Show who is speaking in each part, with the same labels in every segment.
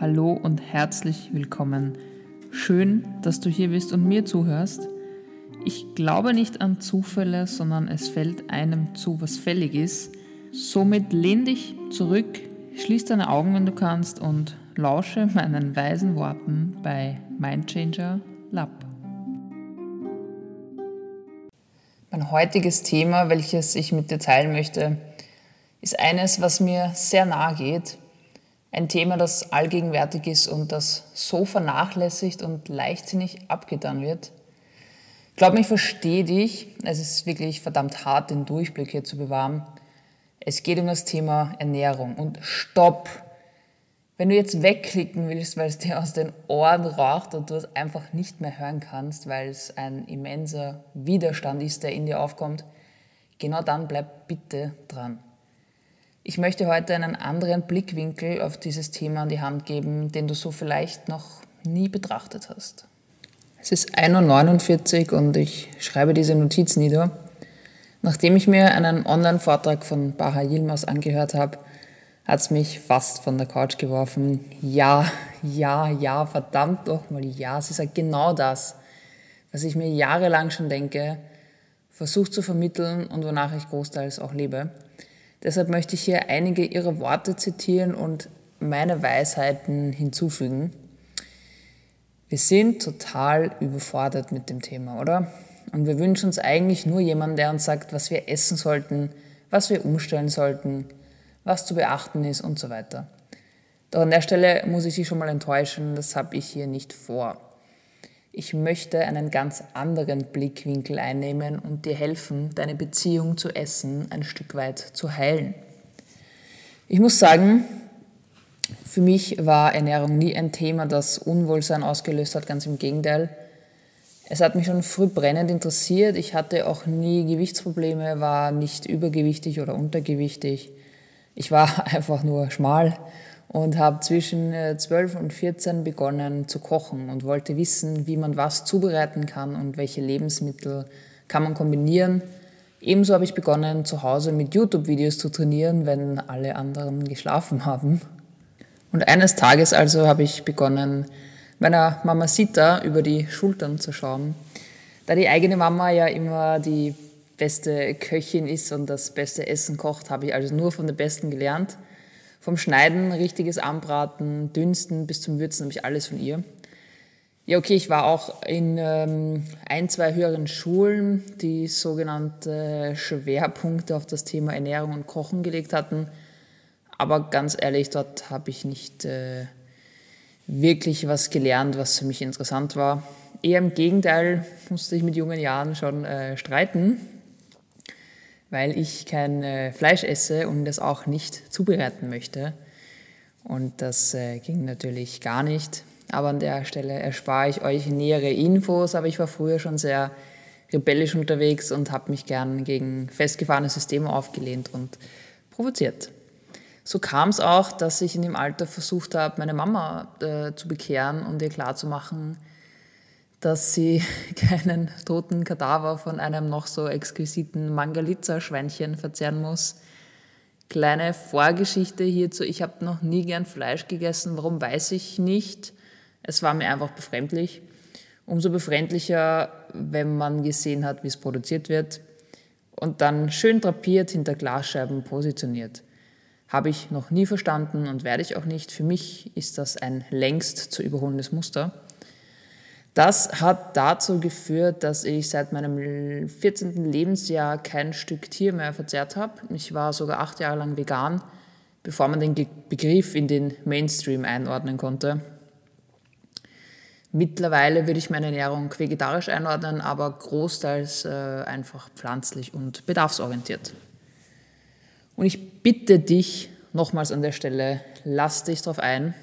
Speaker 1: Hallo und herzlich willkommen. Schön, dass du hier bist und mir zuhörst. Ich glaube nicht an Zufälle, sondern es fällt einem zu, was fällig ist. Somit lehn dich zurück, schließ deine Augen, wenn du kannst, und lausche meinen weisen Worten bei Mindchanger Lab. Mein heutiges Thema, welches ich mit dir teilen möchte, ist eines, was mir sehr nahe geht ein Thema, das allgegenwärtig ist und das so vernachlässigt und leichtsinnig abgetan wird. Glaub mir, ich verstehe dich. Es ist wirklich verdammt hart, den Durchblick hier zu bewahren. Es geht um das Thema Ernährung. Und stopp! Wenn du jetzt wegklicken willst, weil es dir aus den Ohren raucht und du es einfach nicht mehr hören kannst, weil es ein immenser Widerstand ist, der in dir aufkommt, genau dann bleib bitte dran. Ich möchte heute einen anderen Blickwinkel auf dieses Thema an die Hand geben, den du so vielleicht noch nie betrachtet hast. Es ist 1.49 Uhr und ich schreibe diese Notiz nieder. Nachdem ich mir einen Online-Vortrag von Baha Yilmaz angehört habe, hat es mich fast von der Couch geworfen. Ja, ja, ja, verdammt doch mal ja. Sie sagt genau das, was ich mir jahrelang schon denke, versucht zu vermitteln und wonach ich großteils auch lebe. Deshalb möchte ich hier einige ihrer Worte zitieren und meine Weisheiten hinzufügen. Wir sind total überfordert mit dem Thema, oder? Und wir wünschen uns eigentlich nur jemanden, der uns sagt, was wir essen sollten, was wir umstellen sollten, was zu beachten ist und so weiter. Doch an der Stelle muss ich Sie schon mal enttäuschen, das habe ich hier nicht vor. Ich möchte einen ganz anderen Blickwinkel einnehmen und dir helfen, deine Beziehung zu Essen ein Stück weit zu heilen. Ich muss sagen, für mich war Ernährung nie ein Thema, das Unwohlsein ausgelöst hat, ganz im Gegenteil. Es hat mich schon früh brennend interessiert. Ich hatte auch nie Gewichtsprobleme, war nicht übergewichtig oder untergewichtig. Ich war einfach nur schmal und habe zwischen 12 äh, und 14 begonnen zu kochen und wollte wissen, wie man was zubereiten kann und welche Lebensmittel kann man kombinieren. Ebenso habe ich begonnen, zu Hause mit YouTube-Videos zu trainieren, wenn alle anderen geschlafen haben. Und eines Tages also habe ich begonnen, meiner Mama Sita über die Schultern zu schauen. Da die eigene Mama ja immer die beste Köchin ist und das beste Essen kocht, habe ich also nur von der Besten gelernt vom Schneiden, richtiges Anbraten, Dünsten bis zum Würzen habe ich alles von ihr. Ja, okay, ich war auch in ähm, ein, zwei höheren Schulen, die sogenannte Schwerpunkte auf das Thema Ernährung und Kochen gelegt hatten. Aber ganz ehrlich, dort habe ich nicht äh, wirklich was gelernt, was für mich interessant war. Eher im Gegenteil musste ich mit jungen Jahren schon äh, streiten weil ich kein äh, Fleisch esse und das auch nicht zubereiten möchte. Und das äh, ging natürlich gar nicht. Aber an der Stelle erspare ich euch nähere Infos, aber ich war früher schon sehr rebellisch unterwegs und habe mich gern gegen festgefahrene Systeme aufgelehnt und provoziert. So kam es auch, dass ich in dem Alter versucht habe, meine Mama äh, zu bekehren und ihr klarzumachen, dass sie keinen toten Kadaver von einem noch so exquisiten Mangalitza-Schweinchen verzehren muss. Kleine Vorgeschichte hierzu. Ich habe noch nie gern Fleisch gegessen. Warum weiß ich nicht. Es war mir einfach befremdlich. Umso befremdlicher, wenn man gesehen hat, wie es produziert wird und dann schön drapiert hinter Glasscheiben positioniert. Habe ich noch nie verstanden und werde ich auch nicht. Für mich ist das ein längst zu überholendes Muster. Das hat dazu geführt, dass ich seit meinem 14. Lebensjahr kein Stück Tier mehr verzehrt habe. Ich war sogar acht Jahre lang vegan, bevor man den Begriff in den Mainstream einordnen konnte. Mittlerweile würde ich meine Ernährung vegetarisch einordnen, aber großteils äh, einfach pflanzlich und bedarfsorientiert. Und ich bitte dich nochmals an der Stelle, lass dich darauf ein,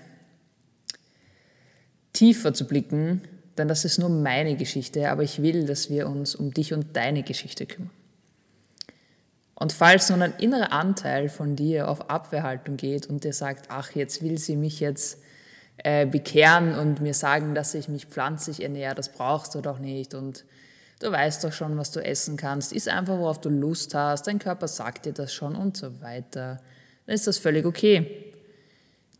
Speaker 1: tiefer zu blicken denn das ist nur meine Geschichte, aber ich will, dass wir uns um dich und deine Geschichte kümmern. Und falls nun ein innerer Anteil von dir auf Abwehrhaltung geht und dir sagt, ach, jetzt will sie mich jetzt äh, bekehren und mir sagen, dass ich mich pflanzlich ernähre, das brauchst du doch nicht und du weißt doch schon, was du essen kannst, ist einfach, worauf du Lust hast, dein Körper sagt dir das schon und so weiter, dann ist das völlig okay.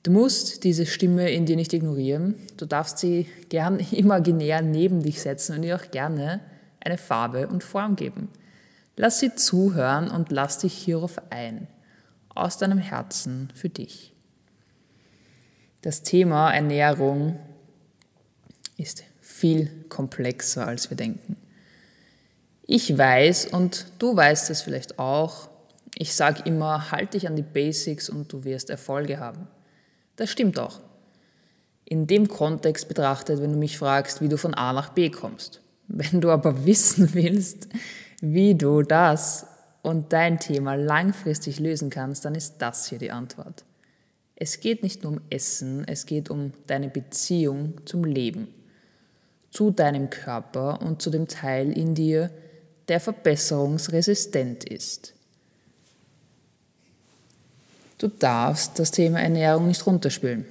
Speaker 1: Du musst diese Stimme in dir nicht ignorieren. Du darfst sie gern imaginär neben dich setzen und ihr auch gerne eine Farbe und Form geben. Lass sie zuhören und lass dich hierauf ein. Aus deinem Herzen für dich. Das Thema Ernährung ist viel komplexer, als wir denken. Ich weiß und du weißt es vielleicht auch, ich sage immer, halt dich an die Basics und du wirst Erfolge haben. Das stimmt auch. In dem Kontext betrachtet, wenn du mich fragst, wie du von A nach B kommst. Wenn du aber wissen willst, wie du das und dein Thema langfristig lösen kannst, dann ist das hier die Antwort. Es geht nicht nur um Essen, es geht um deine Beziehung zum Leben, zu deinem Körper und zu dem Teil in dir, der verbesserungsresistent ist. Du darfst das Thema Ernährung nicht runterspielen.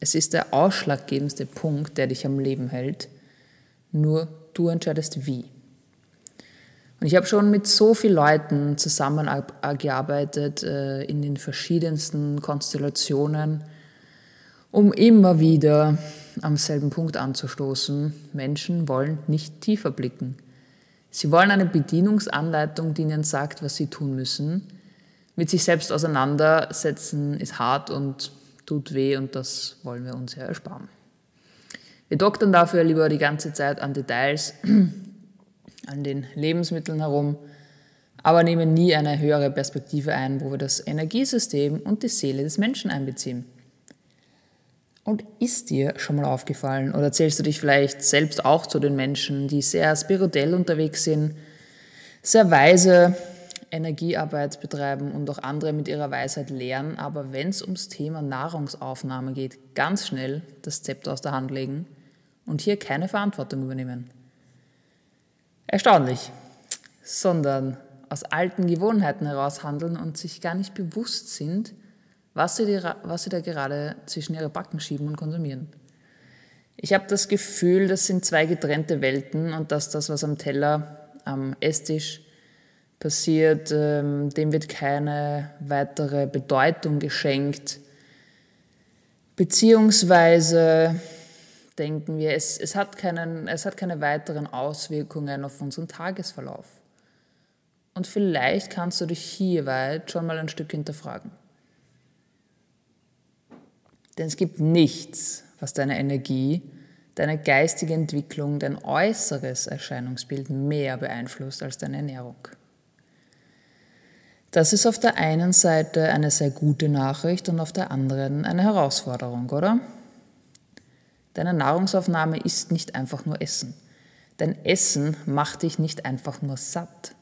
Speaker 1: Es ist der ausschlaggebendste Punkt, der dich am Leben hält. Nur du entscheidest wie. Und ich habe schon mit so vielen Leuten zusammengearbeitet äh, in den verschiedensten Konstellationen, um immer wieder am selben Punkt anzustoßen. Menschen wollen nicht tiefer blicken. Sie wollen eine Bedienungsanleitung, die ihnen sagt, was sie tun müssen. Mit sich selbst auseinandersetzen ist hart und tut weh und das wollen wir uns ja ersparen. Wir doktern dafür lieber die ganze Zeit an Details, an den Lebensmitteln herum, aber nehmen nie eine höhere Perspektive ein, wo wir das Energiesystem und die Seele des Menschen einbeziehen. Und ist dir schon mal aufgefallen oder zählst du dich vielleicht selbst auch zu den Menschen, die sehr spirituell unterwegs sind, sehr weise Energiearbeit betreiben und auch andere mit ihrer Weisheit lehren, aber wenn es ums Thema Nahrungsaufnahme geht, ganz schnell das Zepter aus der Hand legen und hier keine Verantwortung übernehmen? Erstaunlich, sondern aus alten Gewohnheiten heraus handeln und sich gar nicht bewusst sind, was sie, was sie da gerade zwischen ihre Backen schieben und konsumieren. Ich habe das Gefühl, das sind zwei getrennte Welten und dass das, was am Teller, am Esstisch passiert, ähm, dem wird keine weitere Bedeutung geschenkt. Beziehungsweise denken wir, es, es, hat keinen, es hat keine weiteren Auswirkungen auf unseren Tagesverlauf. Und vielleicht kannst du dich hierweit schon mal ein Stück hinterfragen. Denn es gibt nichts, was deine Energie, deine geistige Entwicklung, dein äußeres Erscheinungsbild mehr beeinflusst als deine Ernährung. Das ist auf der einen Seite eine sehr gute Nachricht und auf der anderen eine Herausforderung, oder? Deine Nahrungsaufnahme ist nicht einfach nur Essen. Dein Essen macht dich nicht einfach nur satt.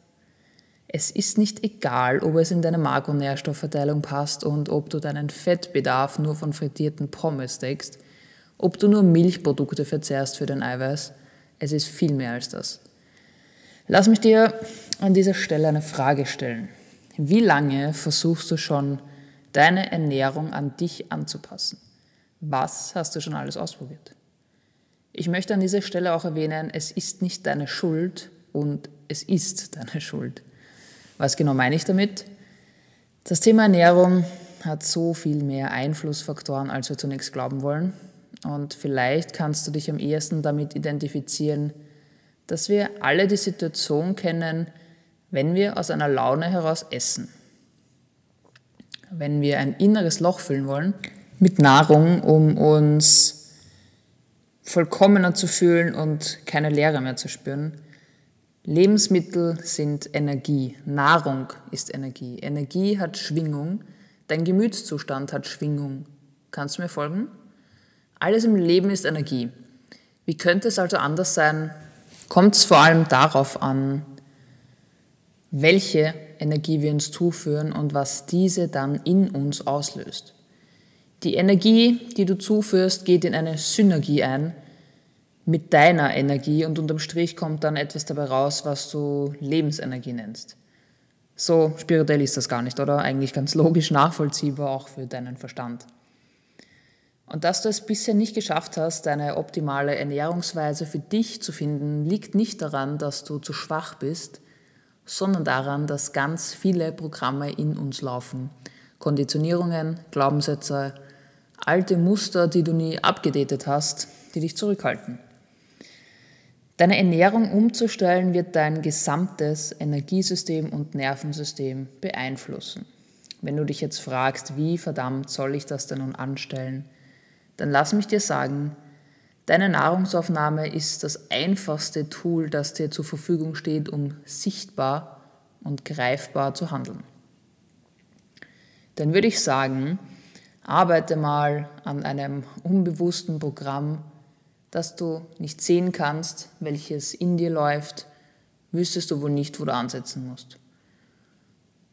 Speaker 1: Es ist nicht egal, ob es in deine Makronährstoffverteilung passt und ob du deinen Fettbedarf nur von frittierten Pommes deckst, ob du nur Milchprodukte verzehrst für dein Eiweiß. Es ist viel mehr als das. Lass mich dir an dieser Stelle eine Frage stellen. Wie lange versuchst du schon, deine Ernährung an dich anzupassen? Was hast du schon alles ausprobiert? Ich möchte an dieser Stelle auch erwähnen, es ist nicht deine Schuld und es ist deine Schuld. Was genau meine ich damit? Das Thema Ernährung hat so viel mehr Einflussfaktoren, als wir zunächst glauben wollen. Und vielleicht kannst du dich am ehesten damit identifizieren, dass wir alle die Situation kennen, wenn wir aus einer Laune heraus essen. Wenn wir ein inneres Loch füllen wollen mit Nahrung, um uns vollkommener zu fühlen und keine Leere mehr zu spüren, Lebensmittel sind Energie, Nahrung ist Energie. Energie hat Schwingung, dein Gemütszustand hat Schwingung. Kannst du mir folgen? Alles im Leben ist Energie. Wie könnte es also anders sein? Kommt es vor allem darauf an, welche Energie wir uns zuführen und was diese dann in uns auslöst. Die Energie, die du zuführst, geht in eine Synergie ein mit deiner Energie und unterm Strich kommt dann etwas dabei raus, was du Lebensenergie nennst. So spirituell ist das gar nicht, oder? Eigentlich ganz logisch nachvollziehbar auch für deinen Verstand. Und dass du es bisher nicht geschafft hast, deine optimale Ernährungsweise für dich zu finden, liegt nicht daran, dass du zu schwach bist, sondern daran, dass ganz viele Programme in uns laufen. Konditionierungen, Glaubenssätze, Alte Muster, die du nie abgedatet hast, die dich zurückhalten. Deine Ernährung umzustellen wird dein gesamtes Energiesystem und Nervensystem beeinflussen. Wenn du dich jetzt fragst, wie verdammt soll ich das denn nun anstellen, dann lass mich dir sagen, deine Nahrungsaufnahme ist das einfachste Tool, das dir zur Verfügung steht, um sichtbar und greifbar zu handeln. Dann würde ich sagen, arbeite mal an einem unbewussten Programm, das du nicht sehen kannst, welches in dir läuft, wüsstest du wohl nicht, wo du ansetzen musst.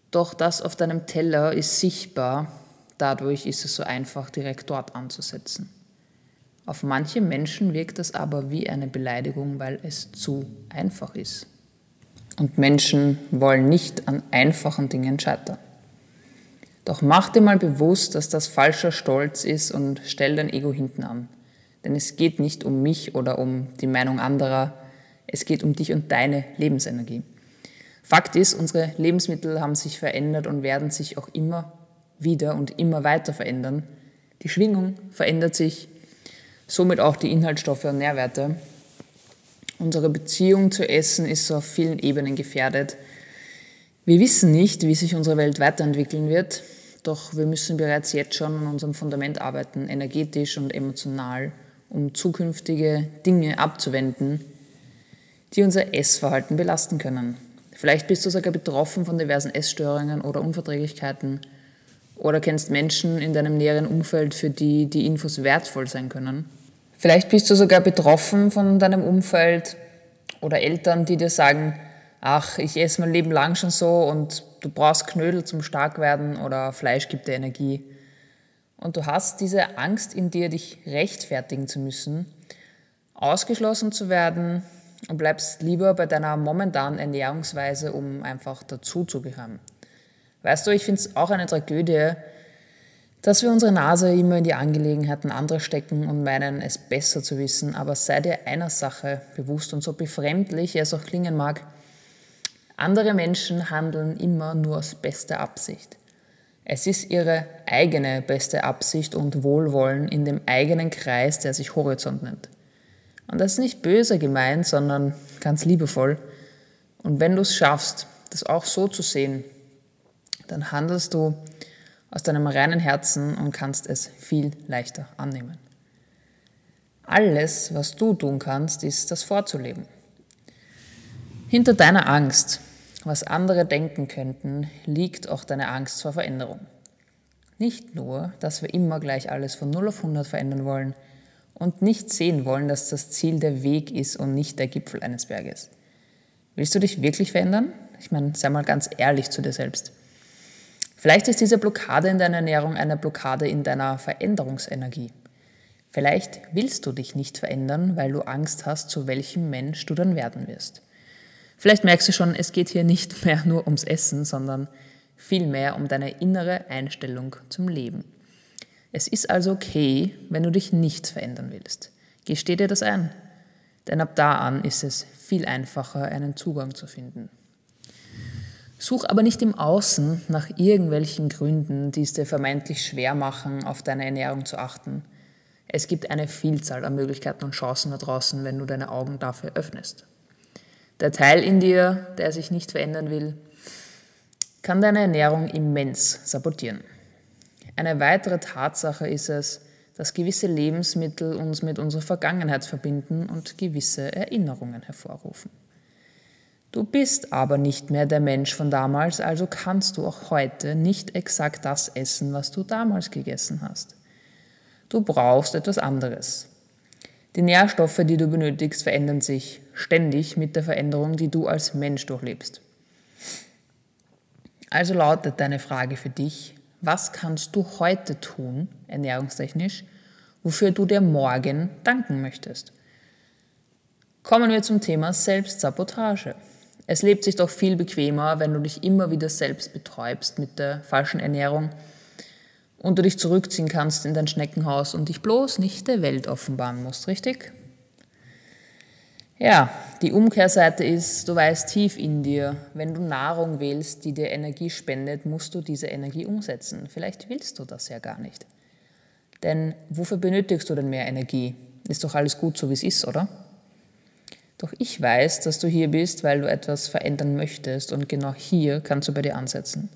Speaker 1: Doch das auf deinem Teller ist sichtbar, dadurch ist es so einfach, direkt dort anzusetzen. Auf manche Menschen wirkt das aber wie eine Beleidigung, weil es zu einfach ist. Und Menschen wollen nicht an einfachen Dingen scheitern. Doch mach dir mal bewusst, dass das falscher Stolz ist und stell dein Ego hinten an. Denn es geht nicht um mich oder um die Meinung anderer, es geht um dich und deine Lebensenergie. Fakt ist, unsere Lebensmittel haben sich verändert und werden sich auch immer wieder und immer weiter verändern. Die Schwingung verändert sich, somit auch die Inhaltsstoffe und Nährwerte. Unsere Beziehung zu Essen ist auf vielen Ebenen gefährdet. Wir wissen nicht, wie sich unsere Welt weiterentwickeln wird, doch wir müssen bereits jetzt schon an unserem Fundament arbeiten, energetisch und emotional um zukünftige Dinge abzuwenden, die unser Essverhalten belasten können. Vielleicht bist du sogar betroffen von diversen Essstörungen oder Unverträglichkeiten oder kennst Menschen in deinem näheren Umfeld, für die die Infos wertvoll sein können. Vielleicht bist du sogar betroffen von deinem Umfeld oder Eltern, die dir sagen, ach, ich esse mein Leben lang schon so und du brauchst Knödel zum Starkwerden oder Fleisch gibt dir Energie. Und du hast diese Angst in dir, dich rechtfertigen zu müssen, ausgeschlossen zu werden und bleibst lieber bei deiner momentanen Ernährungsweise, um einfach dazuzugehören. Weißt du, ich finde es auch eine Tragödie, dass wir unsere Nase immer in die Angelegenheiten anderer stecken und meinen, es besser zu wissen. Aber sei dir einer Sache bewusst und so befremdlich es auch klingen mag, andere Menschen handeln immer nur aus bester Absicht. Es ist ihre eigene beste Absicht und Wohlwollen in dem eigenen Kreis, der sich Horizont nennt. Und das ist nicht böse gemeint, sondern ganz liebevoll. Und wenn du es schaffst, das auch so zu sehen, dann handelst du aus deinem reinen Herzen und kannst es viel leichter annehmen. Alles, was du tun kannst, ist das vorzuleben. Hinter deiner Angst was andere denken könnten, liegt auch deine Angst vor Veränderung. Nicht nur, dass wir immer gleich alles von 0 auf 100 verändern wollen und nicht sehen wollen, dass das Ziel der Weg ist und nicht der Gipfel eines Berges. Willst du dich wirklich verändern? Ich meine, sei mal ganz ehrlich zu dir selbst. Vielleicht ist diese Blockade in deiner Ernährung eine Blockade in deiner Veränderungsenergie. Vielleicht willst du dich nicht verändern, weil du Angst hast, zu welchem Mensch du dann werden wirst. Vielleicht merkst du schon, es geht hier nicht mehr nur ums Essen, sondern vielmehr um deine innere Einstellung zum Leben. Es ist also okay, wenn du dich nicht verändern willst. Gesteh dir das ein. Denn ab da an ist es viel einfacher, einen Zugang zu finden. Such aber nicht im Außen nach irgendwelchen Gründen, die es dir vermeintlich schwer machen, auf deine Ernährung zu achten. Es gibt eine Vielzahl an Möglichkeiten und Chancen da draußen, wenn du deine Augen dafür öffnest. Der Teil in dir, der sich nicht verändern will, kann deine Ernährung immens sabotieren. Eine weitere Tatsache ist es, dass gewisse Lebensmittel uns mit unserer Vergangenheit verbinden und gewisse Erinnerungen hervorrufen. Du bist aber nicht mehr der Mensch von damals, also kannst du auch heute nicht exakt das essen, was du damals gegessen hast. Du brauchst etwas anderes. Die Nährstoffe, die du benötigst, verändern sich ständig mit der Veränderung, die du als Mensch durchlebst. Also lautet deine Frage für dich, was kannst du heute tun, ernährungstechnisch, wofür du dir morgen danken möchtest? Kommen wir zum Thema Selbstsabotage. Es lebt sich doch viel bequemer, wenn du dich immer wieder selbst betäubst mit der falschen Ernährung und du dich zurückziehen kannst in dein Schneckenhaus und dich bloß nicht der Welt offenbaren musst, richtig? Ja, die Umkehrseite ist, du weißt tief in dir, wenn du Nahrung wählst, die dir Energie spendet, musst du diese Energie umsetzen. Vielleicht willst du das ja gar nicht. Denn wofür benötigst du denn mehr Energie? Ist doch alles gut so, wie es ist, oder? Doch ich weiß, dass du hier bist, weil du etwas verändern möchtest und genau hier kannst du bei dir ansetzen.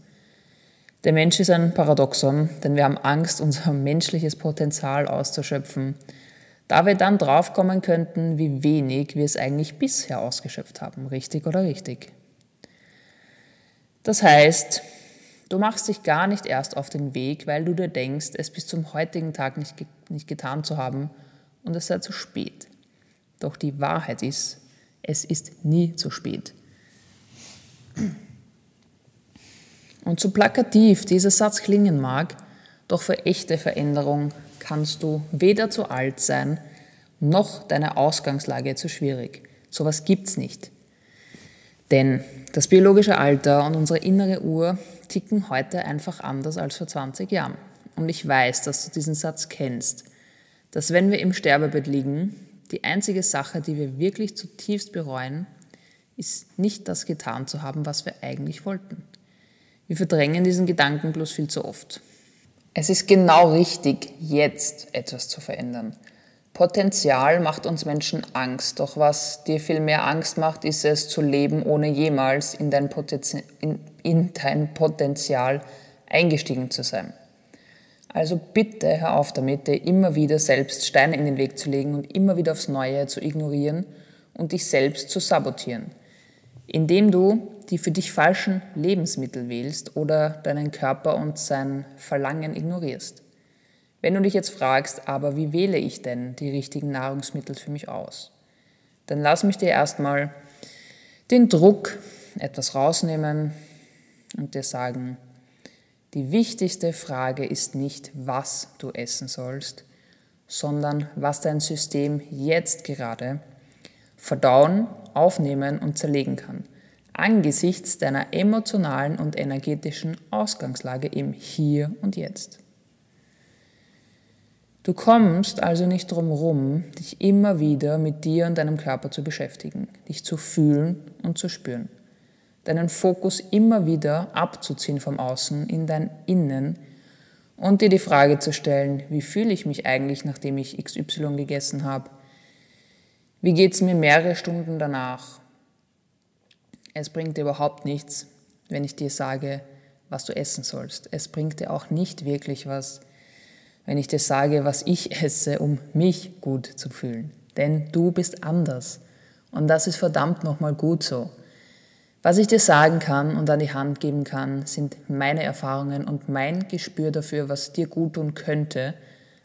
Speaker 1: Der Mensch ist ein Paradoxon, denn wir haben Angst, unser menschliches Potenzial auszuschöpfen, da wir dann draufkommen könnten, wie wenig wir es eigentlich bisher ausgeschöpft haben, richtig oder richtig. Das heißt, du machst dich gar nicht erst auf den Weg, weil du dir denkst, es bis zum heutigen Tag nicht, nicht getan zu haben und es sei zu spät. Doch die Wahrheit ist, es ist nie zu spät. Und so plakativ dieser Satz klingen mag, doch für echte Veränderung kannst du weder zu alt sein, noch deine Ausgangslage zu schwierig. Sowas gibt's nicht. Denn das biologische Alter und unsere innere Uhr ticken heute einfach anders als vor 20 Jahren. Und ich weiß, dass du diesen Satz kennst, dass wenn wir im Sterbebett liegen, die einzige Sache, die wir wirklich zutiefst bereuen, ist nicht das getan zu haben, was wir eigentlich wollten. Wir verdrängen diesen Gedanken bloß viel zu oft. Es ist genau richtig, jetzt etwas zu verändern. Potenzial macht uns Menschen Angst, doch was dir viel mehr Angst macht, ist es zu leben, ohne jemals in dein, Potenzial, in, in dein Potenzial eingestiegen zu sein. Also bitte hör auf damit, dir immer wieder selbst Steine in den Weg zu legen und immer wieder aufs Neue zu ignorieren und dich selbst zu sabotieren, indem du die für dich falschen Lebensmittel wählst oder deinen Körper und sein Verlangen ignorierst. Wenn du dich jetzt fragst, aber wie wähle ich denn die richtigen Nahrungsmittel für mich aus? Dann lass mich dir erstmal den Druck etwas rausnehmen und dir sagen, die wichtigste Frage ist nicht, was du essen sollst, sondern was dein System jetzt gerade verdauen, aufnehmen und zerlegen kann angesichts deiner emotionalen und energetischen Ausgangslage im Hier und Jetzt. Du kommst also nicht drum herum, dich immer wieder mit dir und deinem Körper zu beschäftigen, dich zu fühlen und zu spüren, deinen Fokus immer wieder abzuziehen vom Außen in dein Innen und dir die Frage zu stellen, wie fühle ich mich eigentlich, nachdem ich XY gegessen habe? Wie geht es mir mehrere Stunden danach? Es bringt dir überhaupt nichts, wenn ich dir sage, was du essen sollst. Es bringt dir auch nicht wirklich was, wenn ich dir sage, was ich esse, um mich gut zu fühlen. Denn du bist anders. Und das ist verdammt nochmal gut so. Was ich dir sagen kann und an die Hand geben kann, sind meine Erfahrungen und mein Gespür dafür, was dir gut tun könnte.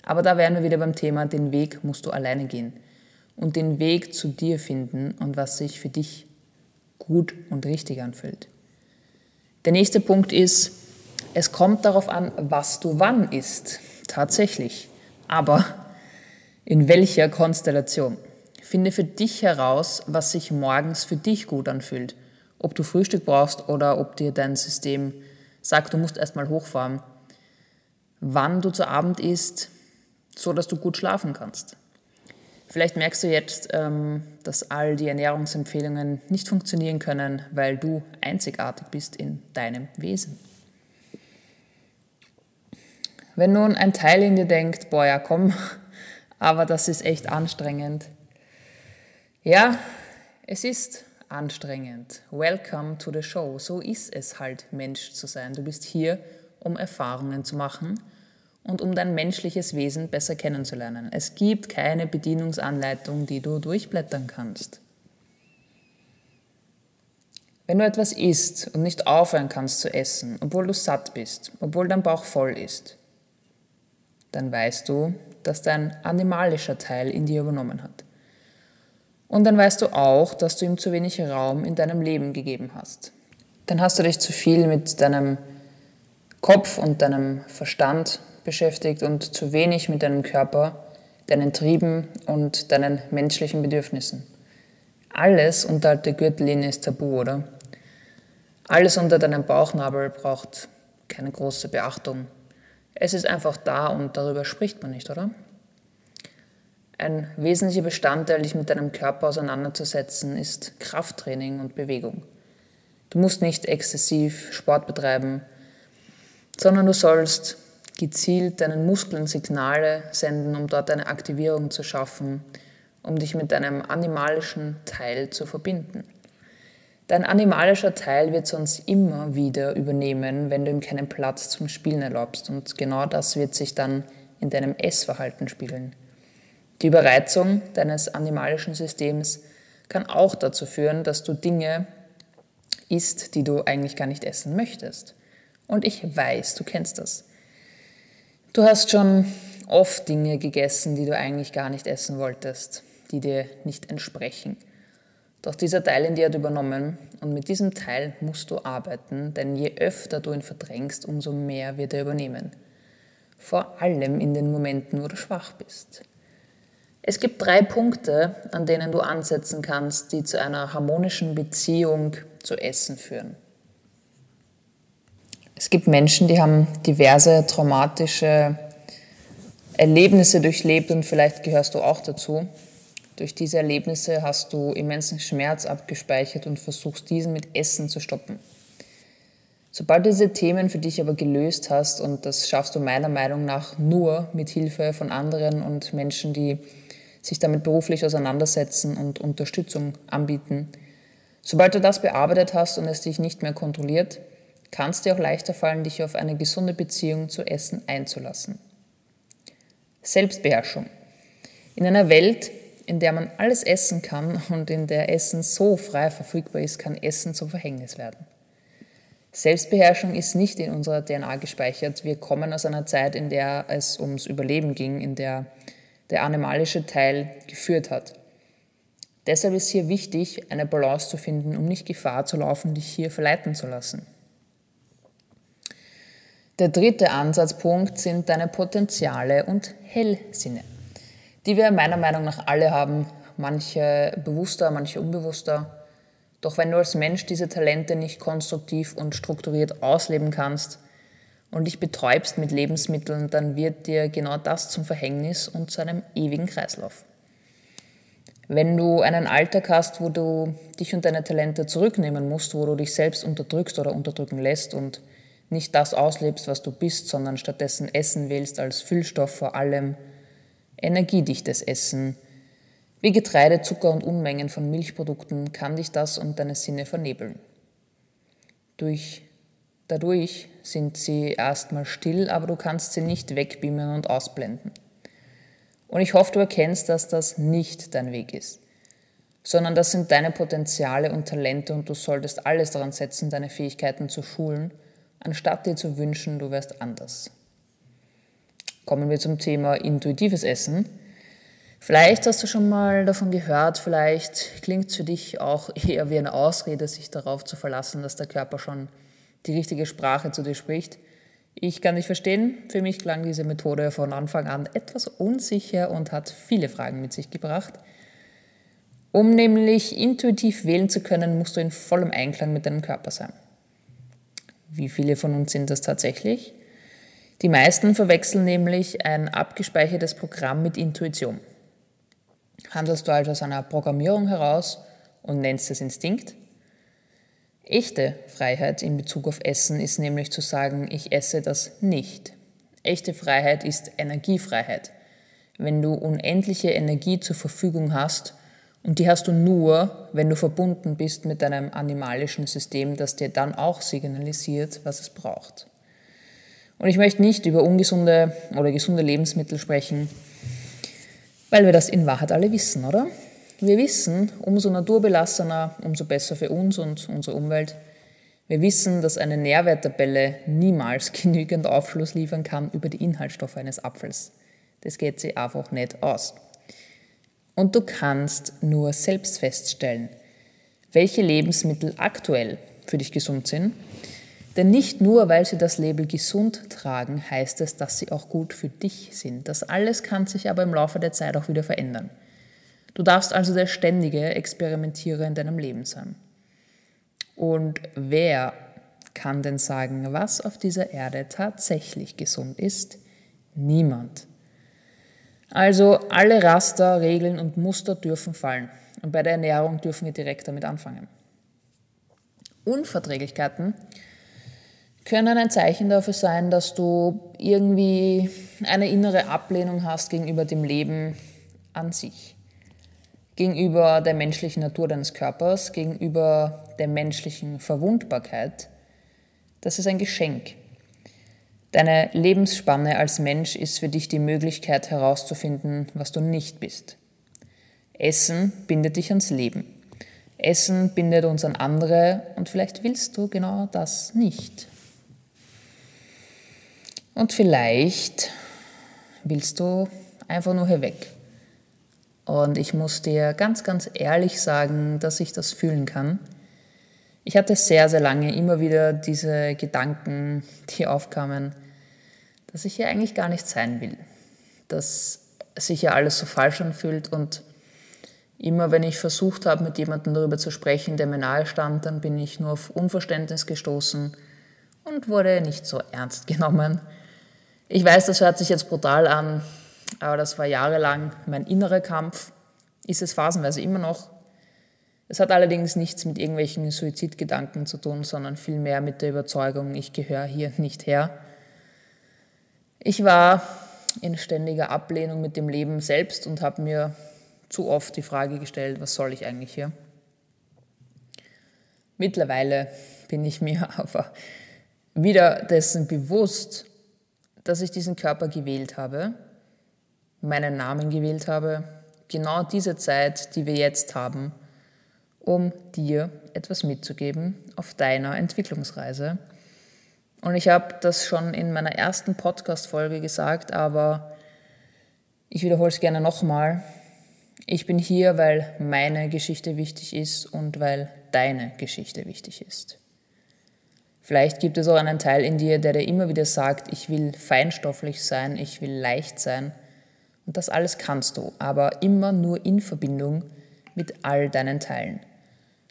Speaker 1: Aber da wären wir wieder beim Thema, den Weg musst du alleine gehen. Und den Weg zu dir finden und was sich für dich gut und richtig anfühlt. Der nächste Punkt ist, es kommt darauf an, was du wann isst. Tatsächlich. Aber in welcher Konstellation? Finde für dich heraus, was sich morgens für dich gut anfühlt. Ob du Frühstück brauchst oder ob dir dein System sagt, du musst erstmal hochfahren. Wann du zu Abend isst, so dass du gut schlafen kannst. Vielleicht merkst du jetzt, ähm, dass all die Ernährungsempfehlungen nicht funktionieren können, weil du einzigartig bist in deinem Wesen. Wenn nun ein Teil in dir denkt, boah ja komm, aber das ist echt anstrengend. Ja, es ist anstrengend. Welcome to the show. So ist es halt, Mensch zu sein. Du bist hier, um Erfahrungen zu machen und um dein menschliches Wesen besser kennenzulernen. Es gibt keine Bedienungsanleitung, die du durchblättern kannst. Wenn du etwas isst und nicht aufhören kannst zu essen, obwohl du satt bist, obwohl dein Bauch voll ist, dann weißt du, dass dein animalischer Teil in dir übernommen hat. Und dann weißt du auch, dass du ihm zu wenig Raum in deinem Leben gegeben hast. Dann hast du dich zu viel mit deinem Kopf und deinem Verstand beschäftigt und zu wenig mit deinem Körper, deinen Trieben und deinen menschlichen Bedürfnissen. Alles unterhalb der Gürtellinie ist tabu, oder? Alles unter deinem Bauchnabel braucht keine große Beachtung. Es ist einfach da und darüber spricht man nicht, oder? Ein wesentlicher Bestandteil, dich mit deinem Körper auseinanderzusetzen, ist Krafttraining und Bewegung. Du musst nicht exzessiv Sport betreiben, sondern du sollst gezielt deinen Muskeln Signale senden, um dort eine Aktivierung zu schaffen, um dich mit deinem animalischen Teil zu verbinden. Dein animalischer Teil wird sonst immer wieder übernehmen, wenn du ihm keinen Platz zum Spielen erlaubst. Und genau das wird sich dann in deinem Essverhalten spiegeln. Die Überreizung deines animalischen Systems kann auch dazu führen, dass du Dinge isst, die du eigentlich gar nicht essen möchtest. Und ich weiß, du kennst das. Du hast schon oft Dinge gegessen, die du eigentlich gar nicht essen wolltest, die dir nicht entsprechen. Doch dieser Teil in dir hat übernommen und mit diesem Teil musst du arbeiten, denn je öfter du ihn verdrängst, umso mehr wird er übernehmen. Vor allem in den Momenten, wo du schwach bist. Es gibt drei Punkte, an denen du ansetzen kannst, die zu einer harmonischen Beziehung zu Essen führen. Es gibt Menschen, die haben diverse traumatische Erlebnisse durchlebt und vielleicht gehörst du auch dazu. Durch diese Erlebnisse hast du immensen Schmerz abgespeichert und versuchst diesen mit Essen zu stoppen. Sobald du diese Themen für dich aber gelöst hast, und das schaffst du meiner Meinung nach nur mit Hilfe von anderen und Menschen, die sich damit beruflich auseinandersetzen und Unterstützung anbieten, sobald du das bearbeitet hast und es dich nicht mehr kontrolliert, kann es dir auch leichter fallen, dich auf eine gesunde Beziehung zu Essen einzulassen. Selbstbeherrschung. In einer Welt, in der man alles essen kann und in der Essen so frei verfügbar ist, kann Essen zum Verhängnis werden. Selbstbeherrschung ist nicht in unserer DNA gespeichert. Wir kommen aus einer Zeit, in der es ums Überleben ging, in der der animalische Teil geführt hat. Deshalb ist hier wichtig, eine Balance zu finden, um nicht Gefahr zu laufen, dich hier verleiten zu lassen. Der dritte Ansatzpunkt sind deine Potenziale und Hellsinne die wir meiner Meinung nach alle haben, manche bewusster, manche unbewusster. Doch wenn du als Mensch diese Talente nicht konstruktiv und strukturiert ausleben kannst und dich betäubst mit Lebensmitteln, dann wird dir genau das zum Verhängnis und zu einem ewigen Kreislauf. Wenn du einen Alltag hast, wo du dich und deine Talente zurücknehmen musst, wo du dich selbst unterdrückst oder unterdrücken lässt und nicht das auslebst, was du bist, sondern stattdessen Essen wählst als Füllstoff vor allem, energiedichtes Essen, wie Getreide, Zucker und Unmengen von Milchprodukten kann dich das und deine Sinne vernebeln. Durch, dadurch sind sie erstmal still, aber du kannst sie nicht wegbeamen und ausblenden. Und ich hoffe, du erkennst, dass das nicht dein Weg ist, sondern das sind deine Potenziale und Talente und du solltest alles daran setzen, deine Fähigkeiten zu schulen, anstatt dir zu wünschen, du wärst anders kommen wir zum Thema intuitives Essen. Vielleicht hast du schon mal davon gehört, vielleicht klingt es für dich auch eher wie eine Ausrede, sich darauf zu verlassen, dass der Körper schon die richtige Sprache zu dir spricht. Ich kann dich verstehen, für mich klang diese Methode von Anfang an etwas unsicher und hat viele Fragen mit sich gebracht. Um nämlich intuitiv wählen zu können, musst du in vollem Einklang mit deinem Körper sein. Wie viele von uns sind das tatsächlich? Die meisten verwechseln nämlich ein abgespeichertes Programm mit Intuition. Handelst du also aus einer Programmierung heraus und nennst es Instinkt? Echte Freiheit in Bezug auf Essen ist nämlich zu sagen, ich esse das nicht. Echte Freiheit ist Energiefreiheit. Wenn du unendliche Energie zur Verfügung hast, und die hast du nur, wenn du verbunden bist mit deinem animalischen System, das dir dann auch signalisiert, was es braucht. Und ich möchte nicht über ungesunde oder gesunde Lebensmittel sprechen, weil wir das in Wahrheit alle wissen, oder? Wir wissen, umso naturbelassener, umso besser für uns und unsere Umwelt. Wir wissen, dass eine Nährwerttabelle niemals genügend Aufschluss liefern kann über die Inhaltsstoffe eines Apfels. Das geht sich einfach nicht aus. Und du kannst nur selbst feststellen, welche Lebensmittel aktuell für dich gesund sind denn nicht nur, weil sie das Label gesund tragen, heißt es, dass sie auch gut für dich sind. Das alles kann sich aber im Laufe der Zeit auch wieder verändern. Du darfst also der ständige Experimentierer in deinem Leben sein. Und wer kann denn sagen, was auf dieser Erde tatsächlich gesund ist? Niemand. Also alle Raster, Regeln und Muster dürfen fallen. Und bei der Ernährung dürfen wir direkt damit anfangen. Unverträglichkeiten können ein Zeichen dafür sein, dass du irgendwie eine innere Ablehnung hast gegenüber dem Leben an sich, gegenüber der menschlichen Natur deines Körpers, gegenüber der menschlichen Verwundbarkeit. Das ist ein Geschenk. Deine Lebensspanne als Mensch ist für dich die Möglichkeit herauszufinden, was du nicht bist. Essen bindet dich ans Leben. Essen bindet uns an andere und vielleicht willst du genau das nicht. Und vielleicht willst du einfach nur hier weg. Und ich muss dir ganz, ganz ehrlich sagen, dass ich das fühlen kann. Ich hatte sehr, sehr lange immer wieder diese Gedanken, die aufkamen, dass ich hier eigentlich gar nicht sein will. Dass sich ja alles so falsch anfühlt und immer wenn ich versucht habe, mit jemandem darüber zu sprechen, der mir nahe stand, dann bin ich nur auf Unverständnis gestoßen und wurde nicht so ernst genommen. Ich weiß, das hört sich jetzt brutal an, aber das war jahrelang mein innerer Kampf, ist es phasenweise immer noch. Es hat allerdings nichts mit irgendwelchen Suizidgedanken zu tun, sondern vielmehr mit der Überzeugung, ich gehöre hier nicht her. Ich war in ständiger Ablehnung mit dem Leben selbst und habe mir zu oft die Frage gestellt, was soll ich eigentlich hier? Mittlerweile bin ich mir aber wieder dessen bewusst, dass ich diesen Körper gewählt habe, meinen Namen gewählt habe, genau diese Zeit, die wir jetzt haben, um dir etwas mitzugeben auf deiner Entwicklungsreise und ich habe das schon in meiner ersten Podcast-Folge gesagt, aber ich wiederhole es gerne nochmal. Ich bin hier, weil meine Geschichte wichtig ist und weil deine Geschichte wichtig ist. Vielleicht gibt es auch einen Teil in dir, der dir immer wieder sagt, ich will feinstofflich sein, ich will leicht sein. Und das alles kannst du, aber immer nur in Verbindung mit all deinen Teilen.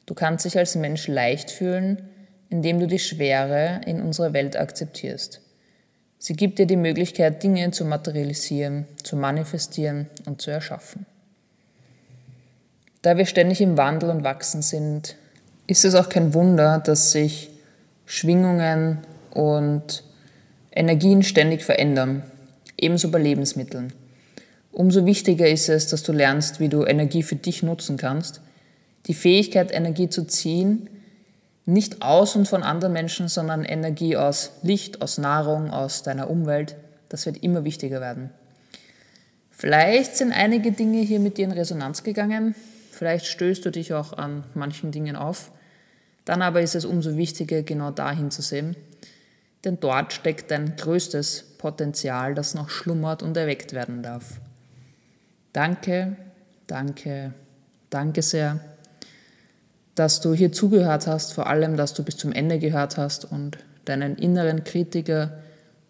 Speaker 1: Du kannst dich als Mensch leicht fühlen, indem du die Schwere in unserer Welt akzeptierst. Sie gibt dir die Möglichkeit, Dinge zu materialisieren, zu manifestieren und zu erschaffen. Da wir ständig im Wandel und Wachsen sind, ist es auch kein Wunder, dass sich Schwingungen und Energien ständig verändern, ebenso bei Lebensmitteln. Umso wichtiger ist es, dass du lernst, wie du Energie für dich nutzen kannst. Die Fähigkeit, Energie zu ziehen, nicht aus und von anderen Menschen, sondern Energie aus Licht, aus Nahrung, aus deiner Umwelt. Das wird immer wichtiger werden. Vielleicht sind einige Dinge hier mit dir in Resonanz gegangen. Vielleicht stößt du dich auch an manchen Dingen auf. Dann aber ist es umso wichtiger, genau dahin zu sehen. Denn dort steckt dein größtes Potenzial, das noch schlummert und erweckt werden darf. Danke, danke, danke sehr dass du hier zugehört hast, vor allem, dass du bis zum Ende gehört hast und deinen inneren Kritiker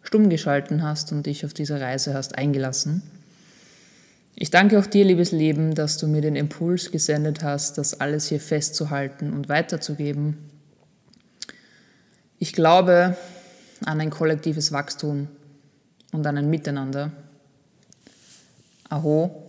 Speaker 1: stumm geschalten hast und dich auf diese Reise hast eingelassen. Ich danke auch dir, liebes Leben, dass du mir den Impuls gesendet hast, das alles hier festzuhalten und weiterzugeben. Ich glaube an ein kollektives Wachstum und an ein Miteinander. Aho